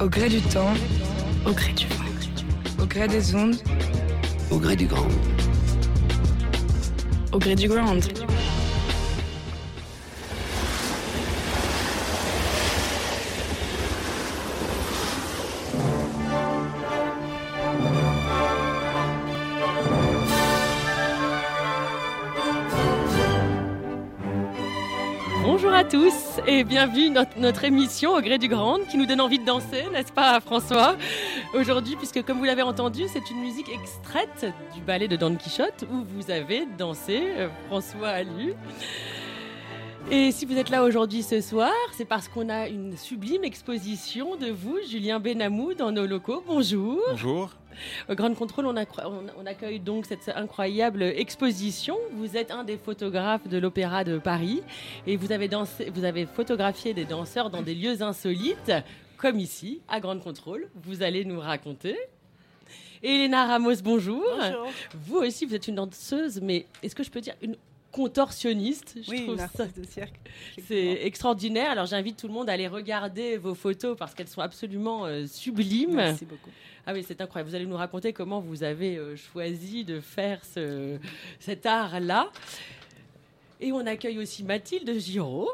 Au gré du temps, au gré du vent, au gré des ondes, Au gré du grand. au gré du ground. À tous et bienvenue dans notre émission au gré du grand qui nous donne envie de danser, n'est-ce pas François? Aujourd'hui, puisque comme vous l'avez entendu, c'est une musique extraite du ballet de Don Quichotte où vous avez dansé euh, François Allu. Et si vous êtes là aujourd'hui ce soir, c'est parce qu'on a une sublime exposition de vous, Julien Benamou, dans nos locaux. Bonjour. Bonjour. Au Grand Contrôle, on, accueille donc cette incroyable exposition. Vous êtes un des photographes de l'Opéra de Paris et vous avez, dansé, vous avez photographié des danseurs dans des lieux insolites, comme ici, à Grand Contrôle. Vous allez nous raconter. Et Elena Ramos, bonjour. Vous aussi, vous êtes une danseuse, mais est-ce que je peux dire une contorsionniste Je Oui, trouve une ça artiste de cirque. c'est extraordinaire. Alors j'invite tout le monde à aller regarder vos photos parce qu'elles sont absolument euh, sublimes. Merci beaucoup. Ah oui, c'est incroyable. Vous allez nous raconter comment vous avez euh, choisi de faire ce, cet art-là. Et on accueille aussi Mathilde Giraud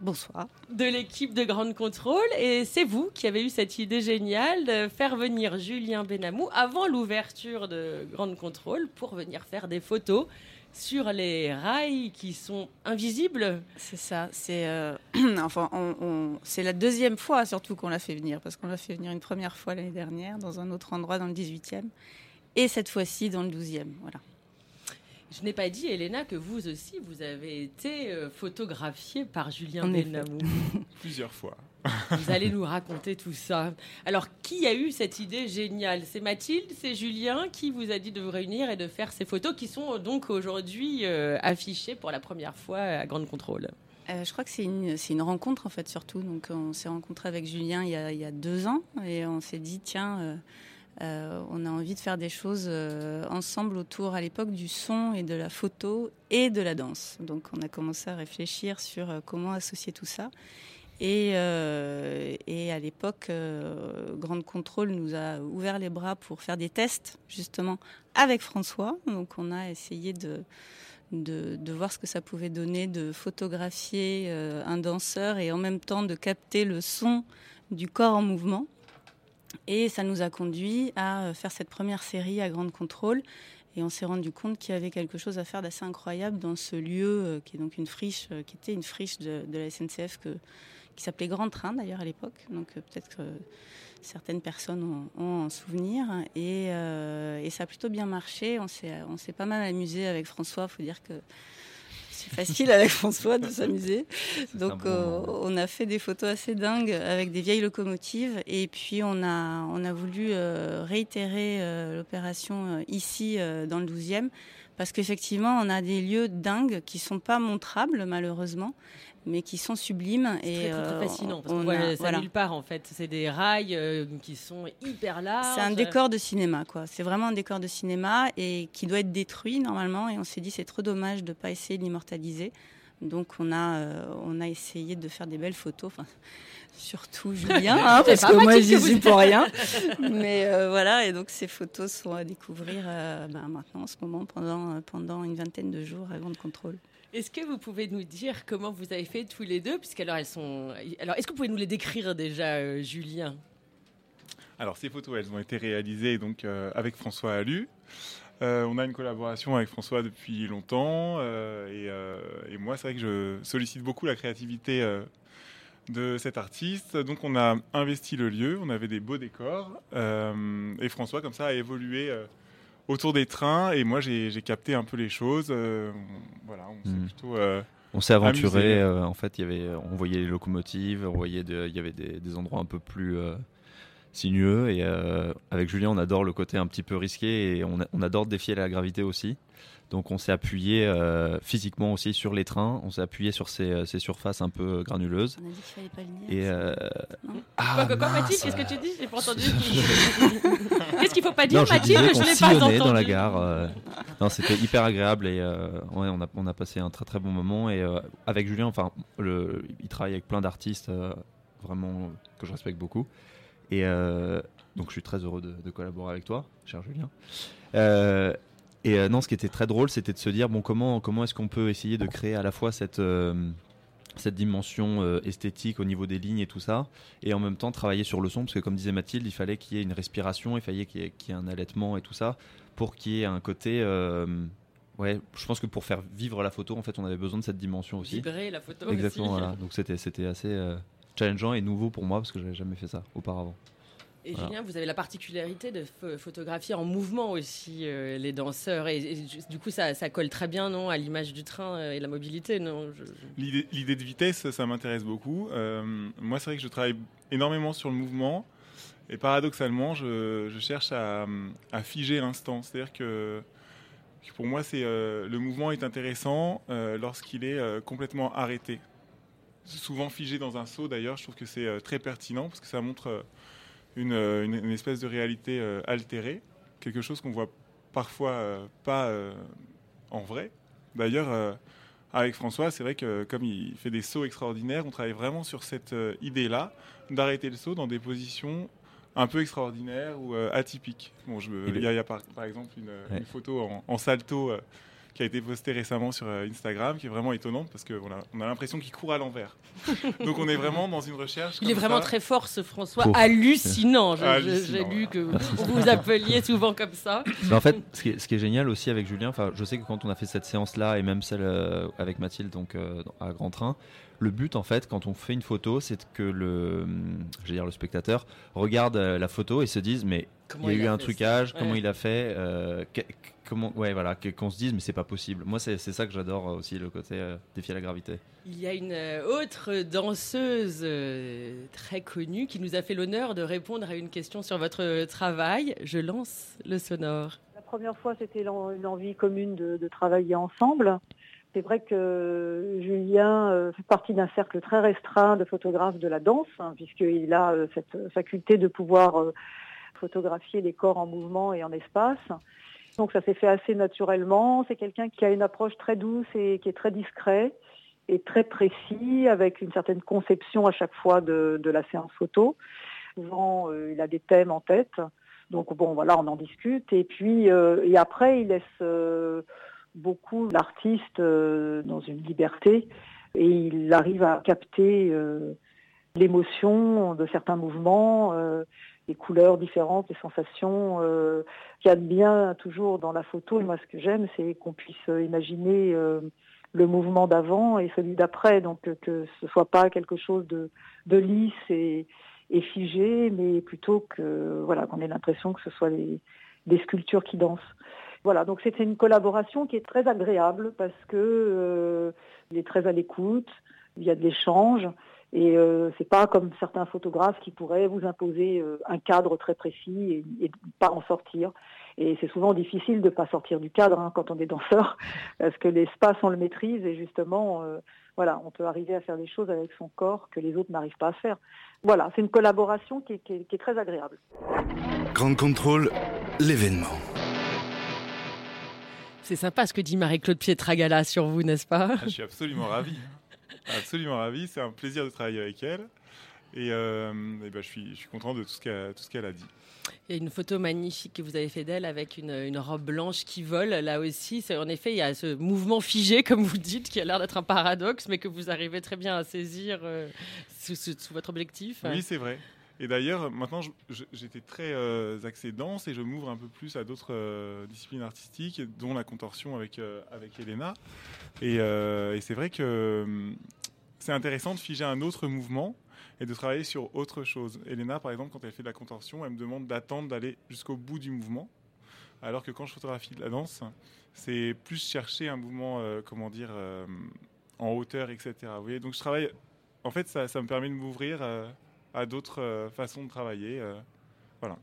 Bonsoir. de l'équipe de Grande Contrôle. Et c'est vous qui avez eu cette idée géniale de faire venir Julien Benamou avant l'ouverture de Grande Contrôle pour venir faire des photos sur les rails qui sont invisibles. C'est ça. C'est euh, enfin, la deuxième fois surtout qu'on l'a fait venir parce qu'on l'a fait venir une première fois l'année dernière dans un autre endroit dans le 18e et cette fois-ci dans le 12e. Voilà. Je n'ai pas dit, Elena, que vous aussi, vous avez été euh, photographiée par Julien. Benamou. Plusieurs fois. Vous allez nous raconter tout ça. Alors, qui a eu cette idée géniale? C'est Mathilde, c'est Julien qui vous a dit de vous réunir et de faire ces photos qui sont donc aujourd'hui euh, affichées pour la première fois à Grande Contrôle. Euh, je crois que c'est une, c'est une rencontre en fait surtout. Donc on s'est rencontré avec Julien il y, a, il y a deux ans et on s'est dit tiens, euh, euh, on a envie de faire des choses euh, ensemble autour à l'époque du son et de la photo et de la danse. Donc on a commencé à réfléchir sur euh, comment associer tout ça. Et, à l'époque, Grande Contrôle nous a ouvert les bras pour faire des tests justement avec François. Donc on a essayé de voir ce que ça pouvait donner, de photographier un danseur et en même temps de capter le son du corps en mouvement. Et ça nous a conduit à euh, faire cette première série à Grande Contrôle. Et on s'est rendu compte qu'il y avait quelque chose à faire d'assez incroyable dans ce lieu euh, qui est donc une friche, euh, qui était une friche de, la SNCF qui s'appelait Grand Train d'ailleurs à l'époque. Donc peut-être que certaines personnes ont, ont un souvenir. Et, ça a plutôt bien marché. On s'est pas mal amusé avec François. Il faut dire que c'est facile avec François de s'amuser. Donc bon euh, on a fait des photos assez dingues avec des vieilles locomotives. Et puis on a, on a voulu euh, réitérer euh, l'opération ici dans le 12e. Parce qu'effectivement, on a des lieux dingues qui sont pas montrables, malheureusement, mais qui sont sublimes. C'est et très, très, très euh, fascinant parce qu'on voit a- ça voilà. nulle part en fait. C'est des rails euh, qui sont hyper larges. C'est un décor de cinéma, quoi. C'est vraiment un décor de cinéma et qui doit être détruit normalement. Et on s'est dit c'est trop dommage de pas essayer de l'immortaliser. Donc on a, euh, on a essayé de faire des belles photos. Enfin, surtout Julien, hein, parce que moi j'y suis pour rien. Mais euh, voilà, et donc ces photos sont à découvrir euh, ben, maintenant en ce moment pendant, pendant une vingtaine de jours à Grande Contrôle. Est-ce que vous pouvez nous dire comment vous avez fait tous les deux Puisqu'alors elles sont. Alors, est-ce que vous pouvez nous les décrire déjà, euh, Julien? Alors, ces photos, elles ont été réalisées donc, euh, avec François Allu. Euh, on a une collaboration avec François depuis longtemps. et, et moi, c'est vrai que je sollicite beaucoup la créativité de cet artiste. Donc, on a investi le lieu, on avait des beaux décors. et François, comme ça, a évolué autour des trains. Et moi, j'ai capté un peu les choses. euh, on- voilà, on s'est Mhm. plutôt euh, on s'est aventuré. en fait, il y avait, on voyait les locomotives, on voyait, il y avait des, des, endroits un peu plus sinueux. Et avec Julien, on adore le côté un petit peu risqué et on, on adore défier la gravité aussi. Donc on s'est appuyé euh, physiquement aussi sur les trains, on s'est appuyé sur ces, euh, ces, surfaces un peu granuleuses. On a dit qu'il fallait pas le dire. Et euh... ah, quoi, quoi, Mathilde, qu'est-ce que tu dis J'ai pas entendu. qu'est-ce qu'il faut pas dire, non, Mathilde Je, je l'ai pas entendu. dans la gare. Euh... non, c'était hyper agréable et euh, ouais, on a on a passé un très très bon moment et euh, avec Julien, enfin, le, il travaille avec plein d'artistes vraiment que je respecte beaucoup et donc je suis très heureux de, de collaborer avec toi, cher Julien. Et euh, non, ce qui était très drôle, c'était de se dire bon, comment, comment est-ce qu'on peut essayer de créer à la fois cette, euh, cette dimension euh, esthétique au niveau des lignes et tout ça, et en même temps travailler sur le son, parce que comme disait Mathilde, il fallait qu'il y ait une respiration, il fallait qu'il y, ait un allaitement et tout ça, pour qu'il y ait un côté. ouais, je pense que pour faire vivre la photo, en fait, on avait besoin de cette dimension aussi. Vibrer la photo. Exactement, voilà. Donc c'était, c'était assez challengeant et nouveau pour moi, parce que j'avais jamais fait ça auparavant. Et Julien, vous avez la particularité de photographier en mouvement aussi euh, les danseurs. Et, du coup, ça, colle très bien non, à l'image du train euh, et la mobilité. Non L'idée de vitesse, ça m'intéresse beaucoup. Euh, moi, c'est vrai que je travaille énormément sur le mouvement. Et paradoxalement, je, cherche à, figer l'instant. C'est-à-dire que, pour moi, c'est le mouvement est intéressant lorsqu'il est complètement arrêté. Souvent figé dans un saut, d'ailleurs, je trouve que c'est très pertinent parce que ça montre euh, une, une, espèce de réalité euh, altérée, quelque chose qu'on voit parfois euh, pas en vrai. D'ailleurs, avec François, c'est vrai que comme il fait des sauts extraordinaires, on travaille vraiment sur cette idée-là d'arrêter le saut dans des positions un peu extraordinaires ou atypiques. Bon, il y, a, par, exemple une, photo en, en salto qui a été postée récemment sur euh, Instagram, qui est vraiment étonnante parce qu'on a, on a l'impression qu'il court à l'envers. Donc on est vraiment dans une recherche. Il est vraiment très fort ce François, hallucinant. J'ai lu que vous vous appeliez souvent comme ça. Mais en fait, ce qui, est, ce qui, est, génial aussi avec Julien, enfin, je sais que quand on a fait cette séance-là et même celle euh, avec Mathilde donc euh, à Grand Train, le but en fait quand on fait une photo c'est que le dire le spectateur regarde la photo et se dise mais il y a eu un trucage comment il a fait comment, ouais, voilà, qu'on se dise, mais c'est pas possible. Moi, c'est ça que j'adore euh, aussi, le côté euh, défier la gravité. Il y a une euh, autre danseuse très connue qui nous a fait l'honneur de répondre à une question sur votre travail. Je lance le sonore. La première fois, c'était une envie commune de, travailler ensemble. C'est vrai que Julien fait partie d'un cercle très restreint de photographes de la danse, hein, puisqu'il a cette faculté de pouvoir photographier les corps en mouvement et en espace. Donc ça s'est fait assez naturellement. C'est quelqu'un qui a une approche très douce et qui est très discret et très précis, avec une certaine conception à chaque fois de, la séance photo. Souvent, euh, il a des thèmes en tête. Donc bon, voilà, on en discute. Et puis, euh, et après, il laisse euh, beaucoup l'artiste dans une liberté et il arrive à capter l'émotion de certains mouvements des couleurs différentes, des sensations. Euh, qu'il y a de bien toujours dans la photo, et moi ce que j'aime, c'est qu'on puisse imaginer euh, le mouvement d'avant et celui d'après, donc que ce soit pas quelque chose de, de lisse et, et, figé, mais plutôt que voilà qu'on ait l'impression que ce soit des sculptures qui dansent. Voilà, donc c'était une collaboration qui est très agréable parce que euh, il est très à l'écoute, il y a de l'échange. Et euh, c'est pas comme certains photographes qui pourraient vous imposer euh, un cadre très précis et, et pas en sortir. Et c'est souvent difficile de pas sortir du cadre hein, quand on est danseur, parce que l'espace on le maîtrise et justement, euh, voilà, on peut arriver à faire des choses avec son corps que les autres n'arrivent pas à faire. Voilà, c'est une collaboration qui est, qui, est, qui est, très agréable. Grand contrôle, l'événement. C'est sympa ce que dit Marie-Claude Pietragala sur vous, n'est-ce pas? Ah, Je suis absolument ravi. Absolument ravi, c'est un plaisir de travailler avec elle. Et, euh, ben, je, suis, je suis content de tout ce qu'elle a dit. Il y a une photo magnifique que vous avez fait d'elle avec une, une, robe blanche qui vole. Là aussi, en effet, il y a ce mouvement figé, comme vous dites, qui a l'air d'être un paradoxe, mais que vous arrivez très bien à saisir euh, sous, sous, votre objectif. Oui, c'est vrai. Et d'ailleurs, maintenant, j'étais très euh, axé danse et je m'ouvre un peu plus à d'autres euh, disciplines artistiques, dont la contorsion avec, euh, avec Elena. Et, et c'est vrai que c'est intéressant de figer un autre mouvement et de travailler sur autre chose. Elena, par exemple, quand elle fait de la contorsion, elle me demande d'attendre d'aller jusqu'au bout du mouvement. Alors que quand je photographie de la danse, c'est plus chercher un mouvement, comment dire, en hauteur, etc. Vous voyez donc je travaille, en fait, ça me permet de m'ouvrir à d'autres façons de travailler. voilà.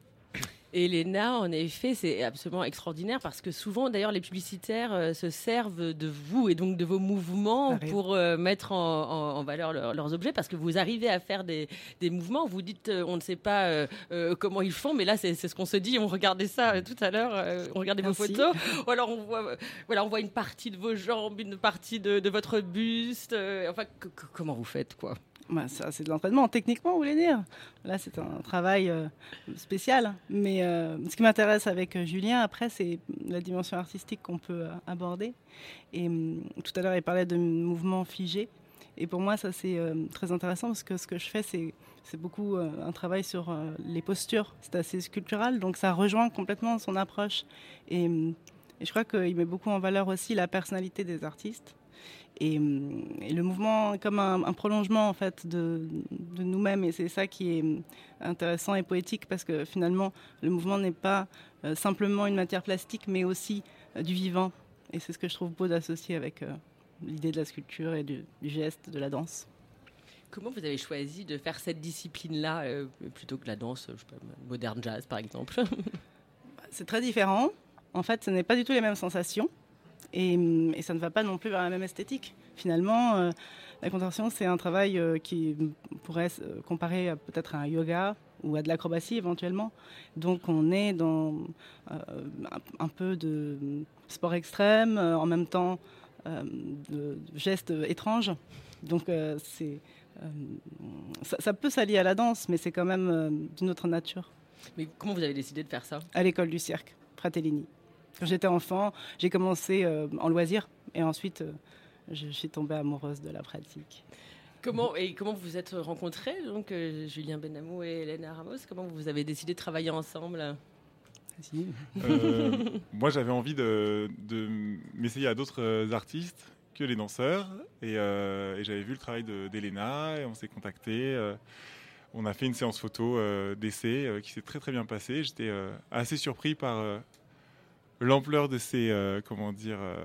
Et Léna, en effet, c'est absolument extraordinaire parce que souvent, d'ailleurs, les publicitaires euh, se servent de vous et donc de vos mouvements pour euh, mettre en, valeur leurs objets parce que vous arrivez à faire des, mouvements. Vous dites, euh, on ne sait pas comment ils font, mais là, c'est ce qu'on se dit. On regardait ça tout à l'heure, on regardait vos photos. Ou alors, on voit, voilà, on voit une partie de vos jambes, une partie de, votre buste. enfin, comment vous faites, quoi? Bah, c'est de l'entraînement. Techniquement, vous voulez dire Là, c'est un travail euh, spécial. Mais euh, ce qui m'intéresse avec euh, Julien, après, c'est la dimension artistique qu'on peut aborder. Et hum, tout à l'heure, il parlait de mouvements figés. Et pour moi, ça, c'est très intéressant parce que ce que je fais, c'est beaucoup un travail sur les postures. C'est assez sculptural, donc ça rejoint complètement son approche. Hum, et je crois qu'il met beaucoup en valeur aussi la personnalité des artistes. Hum, et, le mouvement comme un, prolongement en fait de, nous-mêmes et c'est ça qui est intéressant et poétique parce que finalement le mouvement n'est pas euh, simplement une matière plastique mais aussi euh, du vivant et c'est ce que je trouve beau d'associer avec euh, l'idée de la sculpture et du, geste de la danse. Comment vous avez choisi de faire cette discipline-là plutôt que la danse, je sais pas, moderne jazz par exemple? C'est très différent. En fait, ce n'est pas du tout les mêmes sensations. Et, ça ne va pas non plus vers la même esthétique. Finalement, euh, la contorsion, c'est un travail euh, qui pourrait se comparer peut-être à un yoga ou à de l'acrobatie éventuellement. Donc on est dans euh, un, peu de sport extrême, en même temps de, gestes étranges. Donc c'est, ça, ça, peut s'allier à la danse, mais c'est quand même d'une autre nature. Mais comment vous avez décidé de faire ça? À l'école du cirque, Fratellini. Quand j'étais enfant, j'ai commencé euh, en loisir et ensuite euh, je suis tombée amoureuse de la pratique. Comment et comment vous vous êtes rencontrés donc euh, Julien Benamou et Hélène Ramos Comment vous avez décidé de travailler ensemble? Moi, j'avais envie de, m'essayer à d'autres artistes que les danseurs et, j'avais vu le travail d'Elena et on s'est contacté. on a fait une séance photo d'essai qui s'est très très bien passée. J'étais assez surpris par l'ampleur de ces, euh, comment dire, euh,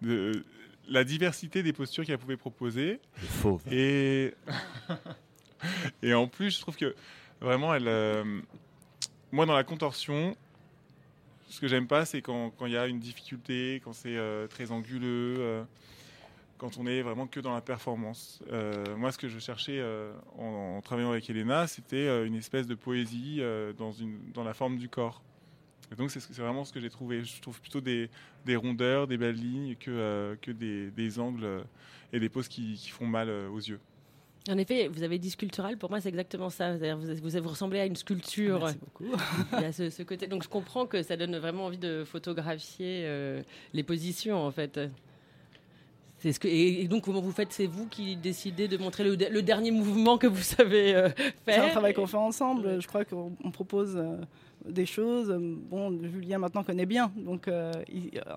de, la diversité des postures qu'elle pouvait proposer. Faux. Et, et en plus, je trouve que vraiment, elle, euh, moi, dans la contorsion, ce que j'aime pas, c'est quand il y a une difficulté, quand c'est très anguleux, quand on est vraiment que dans la performance. moi, ce que je cherchais en, travaillant avec Elena, c'était une espèce de poésie dans, une, dans la forme du corps donc c'est vraiment ce que j'ai trouvé. Je trouve plutôt des, rondeurs, des belles lignes que, euh, que des, angles euh, et des poses qui, font mal euh, aux yeux. En effet, vous avez dit sculptural. Pour moi, c'est exactement ça. Vous, vous, vous, ressemblez à une sculpture. Merci beaucoup. Il y a ce, côté. Donc, je comprends que ça donne vraiment envie de photographier les positions, en fait. Ce que, et, donc, comment vous faites? C'est vous qui décidez de montrer le, dernier mouvement que vous savez faire C'est un travail qu'on fait ensemble. Je crois qu'on propose des choses. Bon, Julien maintenant connaît bien, donc euh,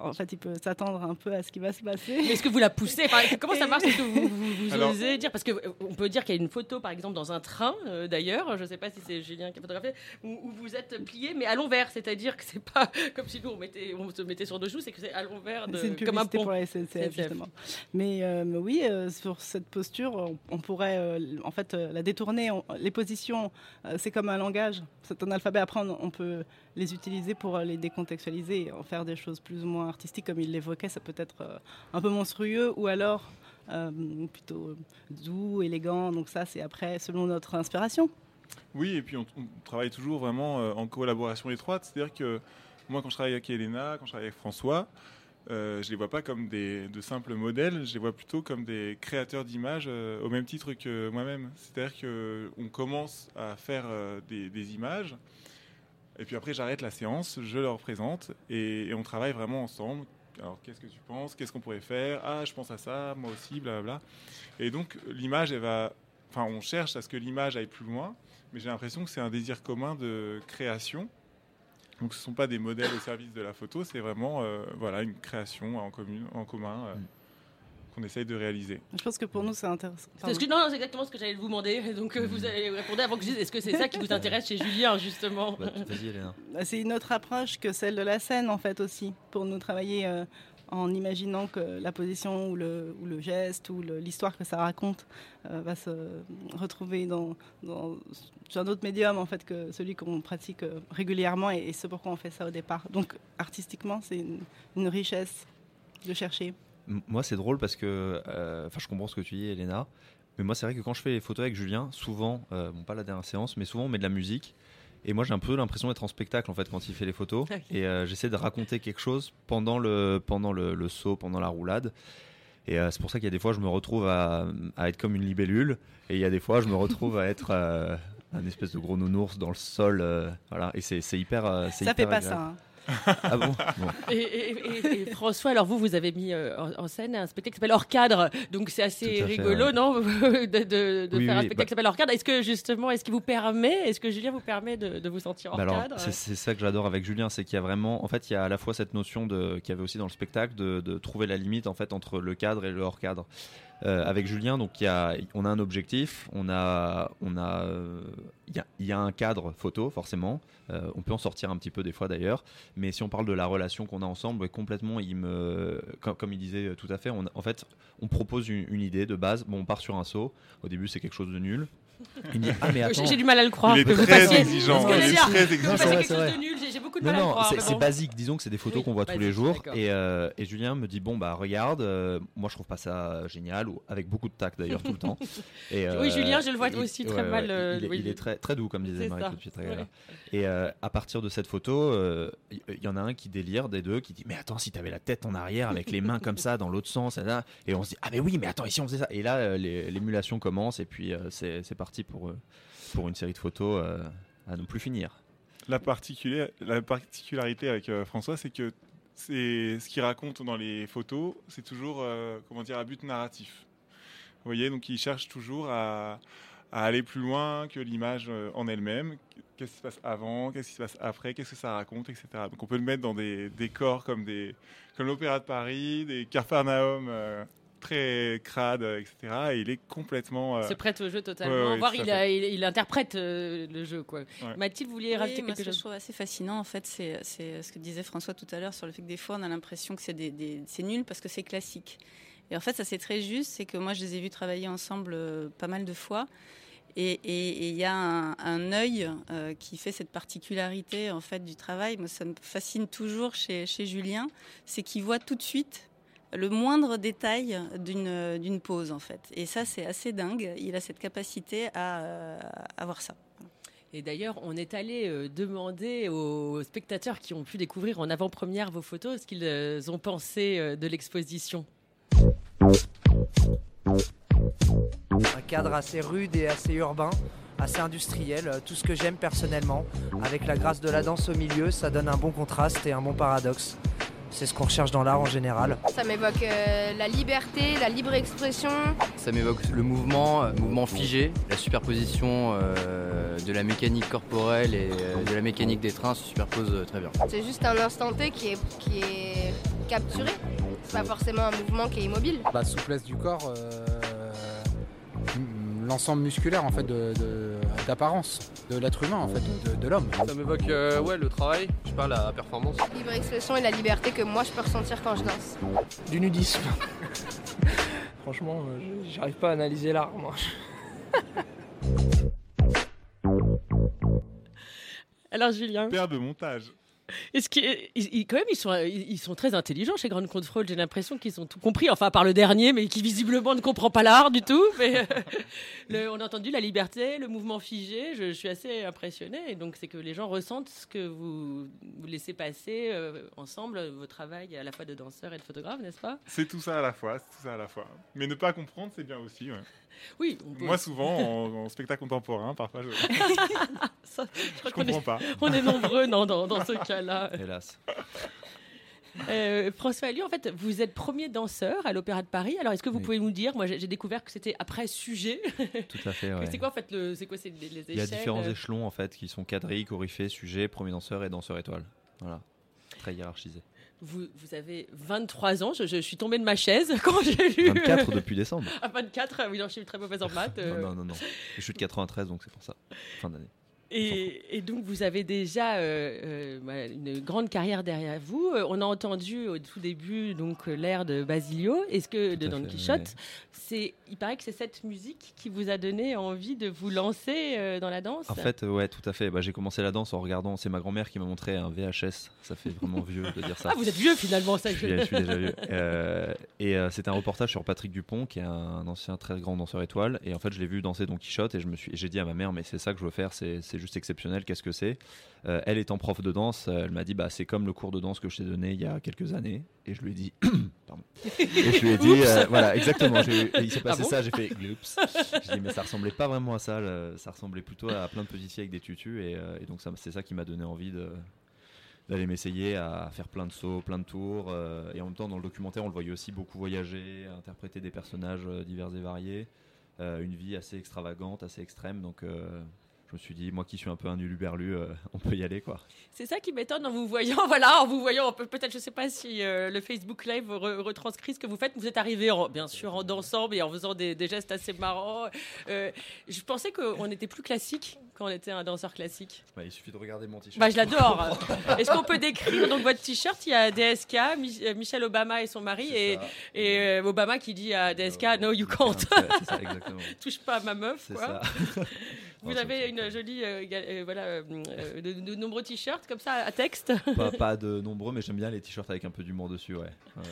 en fait, il peut s'attendre un peu à ce qui va se passer. Est-ce que vous la poussez? Comment ça marche? Est-ce que vous, vous, osez dire? Parce qu'on euh, peut dire qu'il y a une photo, par exemple, dans un train, euh, d'ailleurs, je ne sais pas si c'est Julien qui a photographié, où, vous êtes plié, mais à l'envers, c'est-à-dire que c'est pas comme si nous on, mettait, on se mettait sur deux joues, c'est que c'est à l'envers, comme un pont. pour la SNCF, justement. Mais, oui, sur cette posture, on, pourrait en fait la détourner. les positions, c'est comme un langage, c'est un alphabet. Après, on, on peut les utiliser pour les décontextualiser et en faire des choses plus ou moins artistiques, comme il l'évoquait. Ça peut être euh, un peu monstrueux ou alors euh, plutôt doux, élégant. Donc ça, c'est après selon notre inspiration. Oui, et puis on, travaille toujours vraiment euh, en collaboration étroite. C'est-à-dire que moi, quand je travaille avec Elena, quand je travaille avec François, je les vois pas comme des, de simples modèles, je les vois plutôt comme des créateurs d'images au même titre que moi-même. C'est-à-dire qu'on commence à faire des, des, images et puis après, j'arrête la séance, je leur présente et, on travaille vraiment ensemble. Alors, qu'est-ce que tu penses? Qu'est-ce qu'on pourrait faire? Ah, je pense à ça, moi aussi, blablabla. Et donc, l'image, elle va. Enfin, on cherche à ce que l'image aille plus loin, mais j'ai l'impression que c'est un désir commun de création. Donc, ce ne sont pas des modèles au service de la photo, c'est vraiment euh, voilà, une création en, commune, en commun. Euh. Mm qu'on essaye de réaliser. Je pense que pour nous, c'est intéressant. non, c'est exactement ce que j'allais vous demander. Donc, euh, vous allez répondre avant que je dise est-ce que c'est ça qui vous intéresse chez Julien, justement? Bah, Vas-y. Bah, c'est une autre approche que celle de la scène, en fait, aussi, pour nous travailler. En imaginant que la position ou le, ou le geste ou l'histoire que ça raconte euh, va se retrouver dans, dans, un autre médium en fait que celui qu'on pratique euh, régulièrement et, et c'est pourquoi on fait ça au départ. Donc artistiquement, c'est une, une, richesse de chercher. Moi, c'est drôle parce que, euh, enfin, je comprends ce que tu dis, Elena. Mais moi, c'est vrai que quand je fais les photos avec Julien, souvent, bon, pas la dernière séance, mais souvent, on met de la musique. Et moi, j'ai un peu l'impression d'être en spectacle en fait quand il fait les photos. Et euh, j'essaie de raconter quelque chose pendant le, pendant le, le saut, pendant la roulade. Et euh, c'est pour ça qu'il y a des fois, je me retrouve à, à, être comme une libellule. Et il y a des fois, je me retrouve à être euh, un espèce de gros nounours dans le sol. voilà. Et c'est hyper. ça hyper fait pas ça. Hein. Ah bon, Et, François, alors vous, vous avez mis euh, en, scène un spectacle qui s'appelle Hors cadre, donc c'est assez rigolo, non, de, faire un spectacle bah qui s'appelle Hors cadre. Est-ce que justement, est-ce qu'il vous permet, est-ce que Julien vous permet de, vous sentir hors bah cadre C'est ça que j'adore avec Julien, c'est qu'il y a vraiment, en fait, il y a à la fois cette notion de qu'il y avait aussi dans le spectacle de, trouver la limite en fait entre le cadre et le hors cadre. Euh, avec Julien, donc on a un objectif, on a, on a, il euh, y, y, a un cadre photo forcément. Euh, on peut en sortir un petit peu des fois d'ailleurs, mais si on parle de la relation qu'on a ensemble, complètement, il me, comme, il disait tout à fait, on, en fait, on propose une, une, idée de base. Bon, on part sur un saut. Au début, c'est quelque chose de nul. Ah, j'ai du mal à le croire. Il est que très vous exigeant. Il est très exigeant. J'ai beaucoup de mal à le croire. C'est basique. Disons que c'est des photos qu'on voit tous les jours. Euh, et, Julien me dit bon bah regarde, euh, moi je trouve pas ça génial ou avec beaucoup de tact d'ailleurs tout le temps. Et, oui, euh, Julien, je le vois aussi très mal. Il, est, très très doux comme disait Marie tout de suite. Et à partir de cette photo, il y, en a un qui délire des deux qui dit mais attends si tu avais la tête en arrière avec les mains comme ça dans l'autre sens et on se dit ah mais oui mais attends ici on faisait ça? Et là l'émulation commence et puis c'est parti pour pour une série de photos euh, à ne plus finir. La, la particularité avec euh, François, c'est que ce qu'il raconte dans les photos, c'est toujours euh, comment dire à but narratif. Vous voyez, donc il cherche toujours à, aller plus loin que l'image en elle-même. Qu'est-ce qui se passe avant, qu'est-ce qui se passe après, qu'est-ce que ça raconte, etc. Donc on peut le mettre dans des décors comme l'Opéra de Paris, des Carpharnaum très crade, etc. Et il est complètement. Euh... Se prête au jeu totalement. Voir, il, il, interprète euh, le jeu. Quoi. Mathilde, vous vouliez rajouter quelque chose Ce que je trouve assez fascinant, en fait, c'est ce que disait François tout à l'heure sur le fait que des fois, on a l'impression que c'est des, nul parce que c'est classique. Et en fait, ça c'est très juste. C'est que moi, je les ai vus travailler ensemble euh, pas mal de fois. Et il y a un, un œil euh, qui fait cette particularité en fait du travail. Moi, ça me fascine toujours chez, chez Julien, c'est qu'il voit tout de suite le moindre détail d'une pause en fait. Et ça c'est assez dingue, il a cette capacité à, avoir euh, ça. Et d'ailleurs, on est allé euh, demander aux spectateurs qui ont pu découvrir en avant-première vos photos ce qu'ils euh, ont pensé de l'exposition. Un cadre assez rude et assez urbain, assez industriel, tout ce que j'aime personnellement. Avec la grâce de la danse au milieu, ça donne un bon contraste et un bon paradoxe. C'est ce qu'on recherche dans l'art en général. Ça m'évoque euh, la liberté, la libre expression. Ça m'évoque le mouvement, euh, mouvement figé, la superposition euh, de la mécanique corporelle et de la mécanique des trains se superpose très bien. C'est juste un instant T qui est, qui est capturé. C'est pas forcément un mouvement qui est immobile. La souplesse du corps l'ensemble musculaire en fait d'apparence de, l'être humain en fait de, l'homme. Ça m'évoque euh, ouais le travail, je parle à la performance. Libre expression et la liberté que moi je peux ressentir quand je danse. Du nudisme. Franchement, euh, j'arrive pas à analyser l'art moi. Alors Julien. Père de montage. Est-ce qu'ils, quand même, ils sont, ils sont très intelligents chez Grand Control. J'ai l'impression qu'ils ont tout compris. Enfin, par le dernier, mais qui visiblement ne comprend pas l'art du tout. Mais euh, on a entendu la liberté, le mouvement figé. Je, suis assez impressionnée. donc, c'est que les gens ressentent ce que vous, vous laissez passer euh, ensemble, vos travail à la fois de danseur et de photographe, n'est-ce pas? C'est tout ça à la fois. C'est tout ça à la fois. Mais ne pas comprendre, c'est bien aussi. Oui. Moi, souvent, en, spectacle contemporain, parfois, je ne comprends pas. On est nombreux dans, dans, ce cas-là. Hélas. Euh, François Alliot, en fait, vous êtes premier danseur à l'Opéra de Paris. Alors, est-ce que vous pouvez nous dire, moi j'ai découvert que c'était après sujet. Tout à fait. c'est quoi en fait le, c'est quoi c'est les, échelles Il y a différents échelons en fait qui sont quadrilles, coryphée, sujet, premier danseur et danseur étoile. Voilà, très hiérarchisé. Vous, vous, avez 23 ans, je, je, suis tombée de ma chaise quand j'ai lu. 24 depuis décembre. À 24, oui, je suis très mauvaise en maths. non, non, non, non. Je suis de 93, donc c'est pour ça. Fin d'année. Et, et donc, vous avez déjà euh, euh, voilà, une grande carrière derrière vous. Euh, On a entendu au tout début donc l'air de Basilio, est-ce que de Don Quichotte. C'est, il paraît que c'est cette musique qui vous a donné envie de vous lancer euh, dans la danse. En fait, ouais, tout à fait. Bah, j'ai commencé la danse en regardant. C'est ma grand-mère qui m'a montré un VHS. Ça fait vraiment vieux de dire ça. Ah, vous êtes vieux finalement, ça. Je suis, je suis déjà vieux. Et c'était un reportage sur Patrick Dupont, qui est un ancien très grand danseur étoile. Et en fait, je l'ai vu danser Don Quichotte et je me suis, j'ai dit à ma mère, mais c'est ça que je veux faire. C'est, c'est juste exceptionnel. Qu'est-ce que c'est Euh, Elle étant prof de danse, euh, elle m'a dit, bah, c'est comme le cours de danse que je t'ai donné il y a quelques années. Et je lui ai dit, pardon. Et je lui ai dit, euh, voilà, exactement. Il s'est Ah passé bon ça. J'ai fait, gloops. J'ai dit, mais ça ressemblait pas vraiment à ça. ça ressemblait plutôt à plein de petites filles avec des tutus. Et, et donc, ça, c'est ça qui m'a donné envie de d'aller m'essayer à faire plein de sauts, plein de tours. euh, et en même temps, dans le documentaire, on le voyait aussi beaucoup voyager, interpréter des personnages euh, divers et variés. euh, une vie assez extravagante, assez extrême. Donc, je me suis dit, moi qui suis un peu un uluberlu, euh, on peut y aller, quoi. C'est ça qui m'étonne en vous voyant. Voilà, en vous voyant, peut-être, je sais pas si euh, le Facebook Live re- retranscrit ce que vous faites. Vous êtes arrivé, en- bien sûr, en dansant, mais en faisant des, des gestes assez marrants. Euh, je pensais qu'on était plus classique quand on était un danseur classique. Bah, il suffit de regarder mon t-shirt. Bah, je l'adore. Est-ce qu'on peut décrire donc votre t-shirt? Il y a DSK, Mi- Michelle Obama et son mari, et, et euh, Obama qui dit à DSK, no you can't. ça, exactement. Touche pas à ma meuf. C'est quoi. ça. Vous avez une jolie, euh, euh, voilà, euh, euh, de, de nombreux t-shirts comme ça à texte. pas, pas de nombreux, mais j'aime bien les t-shirts avec un peu d'humour dessus, ouais. Ouais.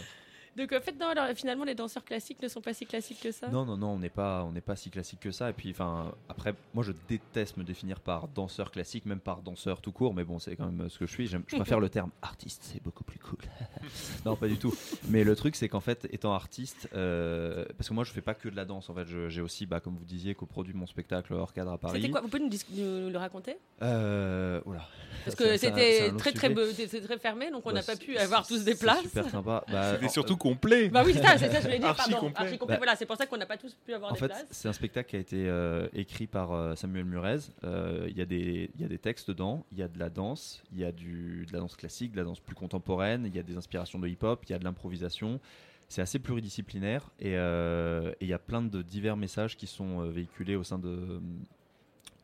Donc en fait, non, alors, finalement, les danseurs classiques ne sont pas si classiques que ça. Non, non, non, on n'est pas, on n'est pas si classique que ça. Et puis, enfin, après, moi, je déteste me définir par danseur classique, même par danseur tout court. Mais bon, c'est quand même ce que je suis. J'aime- Je préfère le terme artiste, c'est beaucoup plus cool. non, pas du tout. Mais le truc, c'est qu'en fait, étant artiste, euh, parce que moi, je fais pas que de la danse. En fait, Je- j'ai aussi, bah, comme vous disiez, coproduit mon spectacle hors cadre à Paris. C'était quoi? Vous pouvez nous, dis- nous le raconter? Euh, oula. Parce que c'est- c'est un- c'était c'est un long très très, c'était très fermé, donc on Bah, n'a pas c'est- pu avoir tous des c'est places. super sympa. Bah, C'était surtout complet. Bah oui, c'est ça, c'est ça, je voulais dire. Archi pardon, complet. archi complet. Bah, voilà, c'est pour ça qu'on n'a pas tous pu avoir En des fait, places. c'est un spectacle qui a été euh, écrit par euh, Samuel Murez. Euh, Il y, a des- il y a des textes dedans, il y a de la danse, il y a du, de la danse classique, de la danse plus contemporaine, il y a des inspirations de hip-hop, il y a de l'improvisation. C'est assez pluridisciplinaire et euh, il y a plein de divers messages qui sont véhiculés au sein de,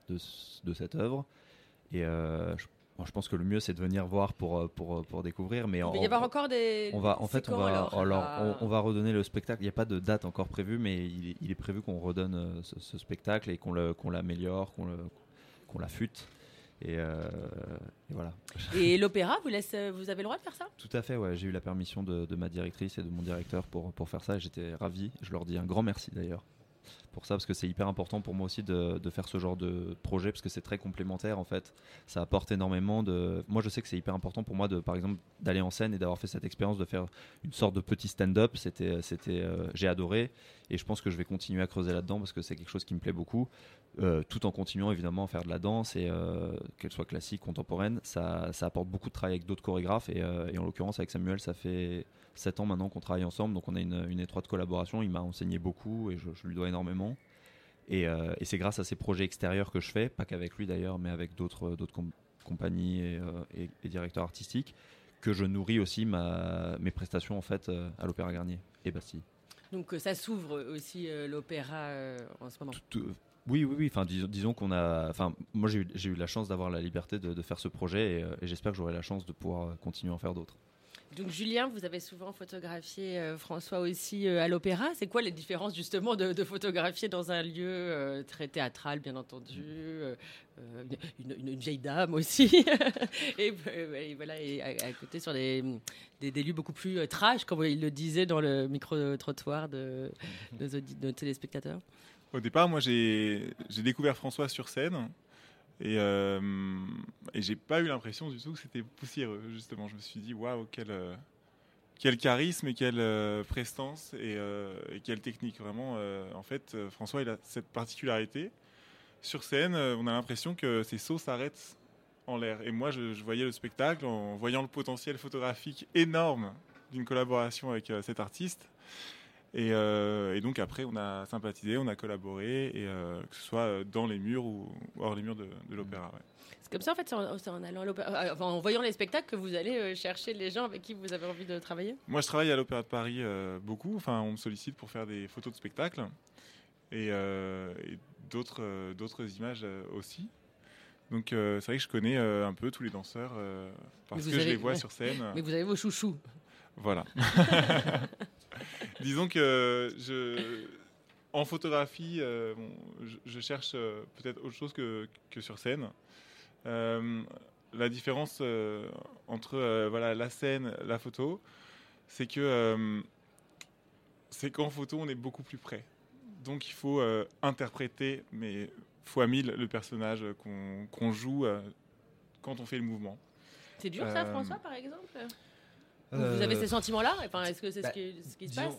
de, ce- de cette œuvre. Et euh, je, bon, je pense que le mieux, c'est de venir voir pour, euh, pour, pour découvrir. Mais Il va y avoir encore des. on va, en fait, on va, alors alors, Ah. on, on va redonner le spectacle. Il n'y a pas de date encore prévue, mais il est, il est prévu qu'on redonne euh, ce, ce spectacle et qu'on l'améliore, qu'on qu'on l'affûte. Et, euh, et voilà. Et l'opéra, vous, laisse, vous avez le droit de faire ça? Tout à fait, ouais. J'ai eu la permission de, de ma directrice et de mon directeur pour, pour faire ça. J'étais ravi. Je leur dis un grand merci d'ailleurs pour ça parce que c'est hyper important pour moi aussi de, faire ce genre de projet parce que c'est très complémentaire en fait. Ça apporte énormément de. Moi, je sais que c'est hyper important pour moi de, par exemple, d'aller en scène et d'avoir fait cette expérience de faire une sorte de petit stand-up. C'était, c'était, euh, j'ai adoré et je pense que je vais continuer à creuser là-dedans parce que c'est quelque chose qui me plaît beaucoup. Euh, tout en continuant évidemment à faire de la danse et euh, qu'elle soit classique, contemporaine, ça, ça apporte beaucoup de travail avec d'autres chorégraphes et, euh, et en l'occurrence avec Samuel, ça fait 7 ans maintenant qu'on travaille ensemble, donc on a une, une étroite collaboration. Il m'a enseigné beaucoup et je, je lui dois énormément. Et, et c'est grâce à ces projets extérieurs que je fais, pas qu'avec lui d'ailleurs, mais avec d'autres com- compagnies et, directeurs artistiques, que je nourris aussi ma, mes prestations en fait à l'Opéra Garnier et Bastille. Donc ça s'ouvre aussi euh, l'opéra euh, en ce moment. Tout- oui, oui, oui. Enfin, disons, qu'on a. Enfin, moi, j'ai eu, la chance d'avoir la liberté de, faire ce projet et, euh, et j'espère que j'aurai la chance de pouvoir euh, continuer à en faire d'autres. Donc Julien, vous avez souvent photographié euh, François aussi à l'opéra. C'est quoi les différences justement de, photographier dans un lieu très théâtral, bien entendu, une, vieille dame aussi, et, voilà, et à, côté sur des, des, lieux beaucoup plus trash, comme il le disait dans le micro-trottoir de, de, de nos téléspectateurs. Au départ, moi, j'ai découvert François sur scène. Et, euh, et j'ai pas eu l'impression du tout que c'était poussiéreux, justement. Je me suis dit, waouh, quel, euh, charisme et quelle euh, prestance et, euh, et quelle technique. Vraiment, en fait, François, il a cette particularité. Sur scène, on a l'impression que ses sauts s'arrêtent en l'air. Et moi, je, je voyais le spectacle en voyant le potentiel photographique énorme d'une collaboration avec cet artiste. Et, euh, et donc après, on a sympathisé, on a collaboré, et euh, que ce soit euh, dans les murs ou hors les murs de, de l'opéra. ouais. C'est comme ça, en fait, c'est en, allant à l'opéra- enfin, en voyant les spectacles que vous allez chercher les gens avec qui vous avez envie de travailler? Moi, je travaille à l'Opéra de Paris euh, beaucoup. Enfin, on me sollicite pour faire des photos de spectacles et, euh, et d'autres euh, d'autres images euh, aussi. Donc c'est vrai que je connais un peu tous les danseurs parce que je les vois sur scène. Mais vous avez vos chouchous. Voilà. Disons que je, en photographie, je, cherche peut-être autre chose que, que sur scène. la différence entre voilà, la scène, la photo, c'est que c'est qu'en photo, on est beaucoup plus près. Donc il faut euh, interpréter, mais fois mille, le personnage qu'on joue euh, quand on fait le mouvement. C'est dur ça, euh, François, par exemple? Vous avez ces sentiments-là? Enfin, Est-ce que c'est ce, bah, qui, se passe?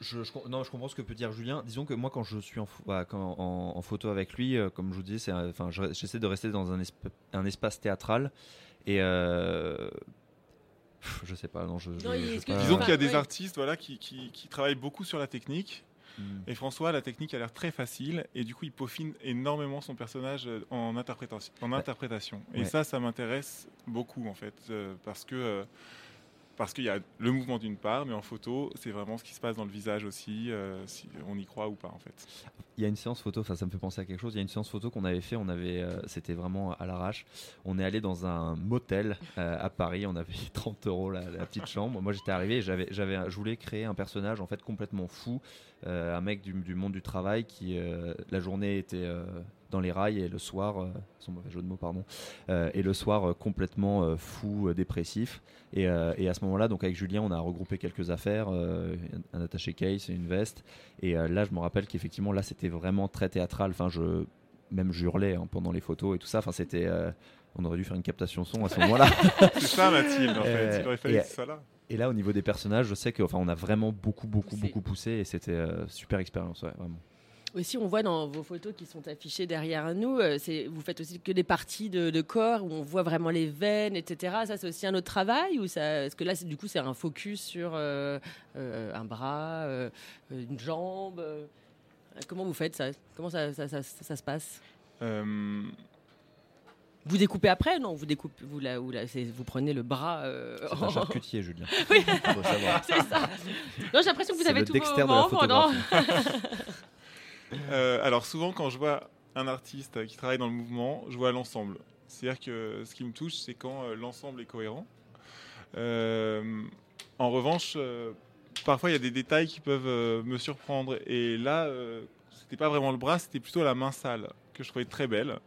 je, non, je comprends ce que peut dire Julien. Disons que moi, quand je suis en, bah, en, photo avec lui, comme je vous disais, enfin, j'essaie de rester dans un, un espace théâtral. Et je sais pas, non, je. Disons qu'il y a des artistes voilà, qui, qui, travaillent beaucoup sur la technique. Hmm. Et François, la technique a l'air très facile et du coup, il peaufine énormément son personnage en interprétation. En interprétation. Et ça, ça m'intéresse beaucoup en fait, euh, parce que euh, parce qu'il y a le mouvement d'une part, mais en photo, c'est vraiment ce qui se passe dans le visage aussi, euh, si on y croit ou pas en fait. Il y a une séance photo, ça me fait penser à quelque chose. Il y a une séance photo qu'on avait fait, on avait, euh, c'était vraiment à l'arrache. On est allé dans un motel euh, à Paris, on avait 30 euros la, petite chambre. Moi j'étais arrivé, j'avais, j'avais, je voulais créer un personnage en fait complètement fou, un mec du, monde du travail qui la journée était dans les rails et le soir, euh, son mauvais jeu de mots, pardon, euh, et le soir euh, complètement fou, dépressif. Et, et, à ce moment-là, donc avec Julien, on a regroupé quelques affaires, un attaché case, une veste. Et là, je me rappelle qu'effectivement, là, c'était vraiment très théâtral. Enfin, je même hurlais hein, pendant les photos et tout ça. Enfin, c'était on aurait dû faire une captation son à ce moment-là. c'est ça Mathilde, en fait. Il aurait fallu que ça là. Et là, au niveau des personnages, je sais que, enfin, on a vraiment beaucoup, beaucoup, beaucoup poussé et c'était super expérience, vraiment. Aussi, on voit dans vos photos qui sont affichées derrière nous, euh, vous faites aussi que des parties de, corps où on voit vraiment les veines, etc. Ça, c'est aussi un autre travail ou ça, Est-ce que là, du coup, c'est un focus sur euh, euh, un bras, une jambe Comment vous faites ça? Comment ça, ça, se passe? Vous découpez après? Non, vous découpez, vous, là, vous, vous prenez le bras. c'est un charcutier, Julien. oui, c'est ça. j'ai l'impression que vous avez tout vos pendant. Euh, alors souvent quand je vois un artiste qui travaille dans le mouvement, je vois l'ensemble. C'est-à-dire que ce qui me touche, c'est quand euh, l'ensemble est cohérent. Euh, en revanche, parfois il y a des détails qui peuvent me surprendre. Et là, c'était pas vraiment le bras, c'était plutôt la main sale que je trouvais très belle.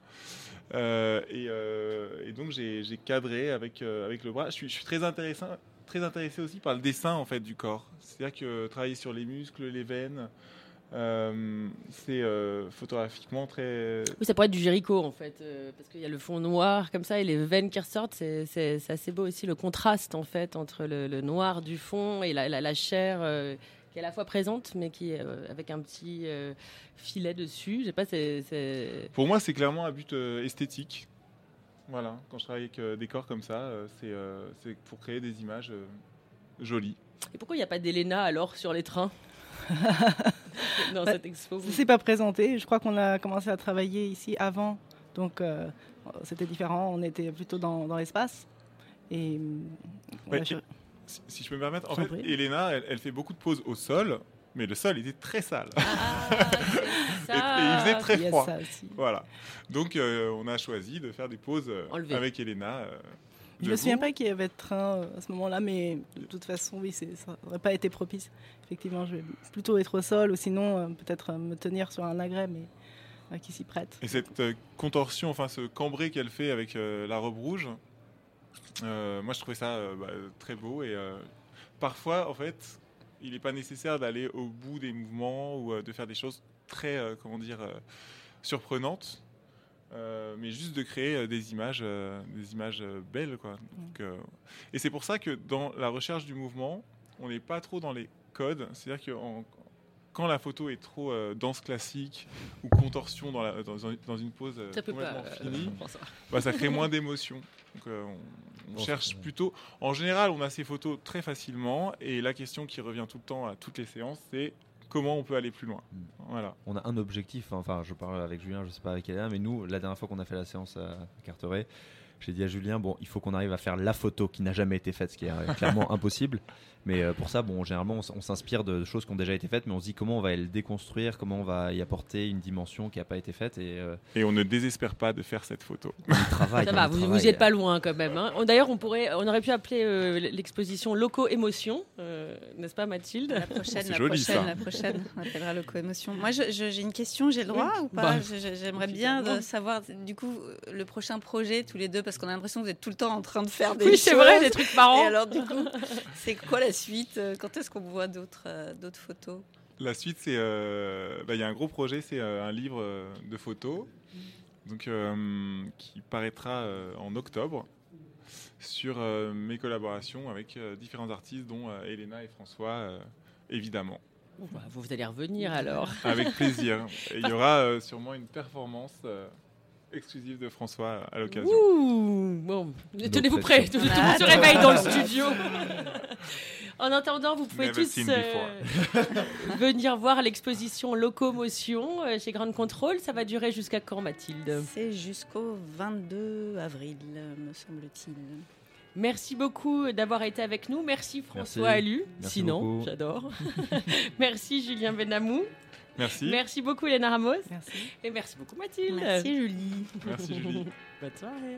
Et, donc j'ai cadré avec, avec le bras. Je suis, je suis très, intéressant, très intéressé aussi par le dessin en fait du corps. C'est-à-dire que travailler sur les muscles, les veines. Euh, c'est euh, photographiquement très. Oui, ça pourrait être du Jericho en fait, euh, parce qu'il y a le fond noir comme ça et les veines qui ressortent. C'est assez beau aussi le contraste en fait entre le, noir du fond et la, la, chair qui est à la fois présente mais qui est avec un petit filet dessus. Je sais pas, c'est. Pour moi, c'est clairement un but esthétique. Voilà, quand je travaille avec des corps comme ça, c'est pour créer des images jolies. Et pourquoi il n'y a pas d'Elena alors sur les trains? dans bah, cette expo C'est pas présenté. Je crois qu'on a commencé à travailler ici avant, donc euh, c'était différent. On était plutôt dans, dans l'espace. Et si, je peux me permettre, en fait, Elena, elle, fait beaucoup de pauses au sol, mais le sol était très sale. Ah, et, il faisait très froid. Voilà. Donc euh, on a choisi de faire des pauses euh, avec Elena. Je ne me souviens pas qu'il y avait de train à ce moment-là, mais de toute façon, oui, ça n'aurait pas été propice effectivement, je vais plutôt être au sol ou sinon euh, peut-être euh, me tenir sur un agrès, mais euh, qui s'y prête. Et cette contorsion, enfin ce cambré qu'elle fait avec la robe rouge, moi je trouvais ça bah, très beau et parfois en fait il n'est pas nécessaire d'aller au bout des mouvements ou de faire des choses très comment dire surprenantes. Mais juste de créer des images, des images belles, quoi. et c'est pour ça que dans la recherche du mouvement, on n'est pas trop dans les code. C'est-à-dire que quand la photo est trop euh, danse classique ou contorsion dans, la, dans, une pose euh, complètement euh, finie, bah, ça crée moins d'émotion. Donc on, cherche plutôt. En général, on a ces photos très facilement et la question qui revient tout le temps à toutes les séances, c'est comment on peut aller plus loin. Hmm. Voilà. On a un objectif. Enfin, je parle avec Julien, je sais pas avec elle, mais nous, la dernière fois qu'on a fait la séance à Carteret, j'ai dit à Julien, bon, il faut qu'on arrive à faire la photo qui n'a jamais été faite, ce qui est euh, clairement impossible. Mais euh, pour ça, bon, généralement, on, s'inspire de choses qui ont déjà été faites, mais on se dit comment on va le déconstruire, comment on va y apporter une dimension qui n'a pas été faite. Et, euh, Et on ne désespère pas de faire cette photo. on y travaille. Ça va, vous, travaille. vous y êtes pas loin quand même. hein. D'ailleurs, on pourrait, on aurait pu appeler euh, l'exposition Loco Émotion, euh, n'est-ce pas, Mathilde? La prochaine, C'est la joli, prochaine, ça. la prochaine. On appellera locomotion. Moi, je- je- j'ai une question, j'ai le droit ou pas? Bah, J'aimerais bien savoir, du coup, le prochain projet, tous les deux, parce qu'on a l'impression que vous êtes tout le temps en train de faire des Oui, choses. c'est vrai, des trucs marrants. Et alors, du coup, c'est quoi la suite Euh, Quand est-ce qu'on voit d'autres euh, d'autres photos? La suite, c'est. euh, bah, Il y a un gros projet, c'est euh, un livre de photos donc, euh, qui paraîtra euh, en octobre sur euh, mes collaborations avec euh, différents artistes, dont euh, Elena et François, euh, évidemment. Bah, vous allez revenir alors. Avec plaisir. Et il y aura euh, sûrement une performance euh, exclusive de François à l'occasion. Ouh, bon, tenez-vous prêts, tout, le monde se réveille dans le studio. En attendant, vous pouvez Never tous euh, venir voir l'exposition Locomotion euh, chez Grande Contrôle. Ça va durer jusqu'à quand, Mathilde? C'est jusqu'au 22 avril, euh, me semble-t-il. Merci beaucoup d'avoir été avec nous. Merci François Merci. Alu. Merci Sinon, beaucoup. j'adore. merci Julien Benamou. Merci. Merci beaucoup Léna Ramos. Merci. Et merci beaucoup Mathilde. Merci Julie. Merci Julie. Bonne soirée.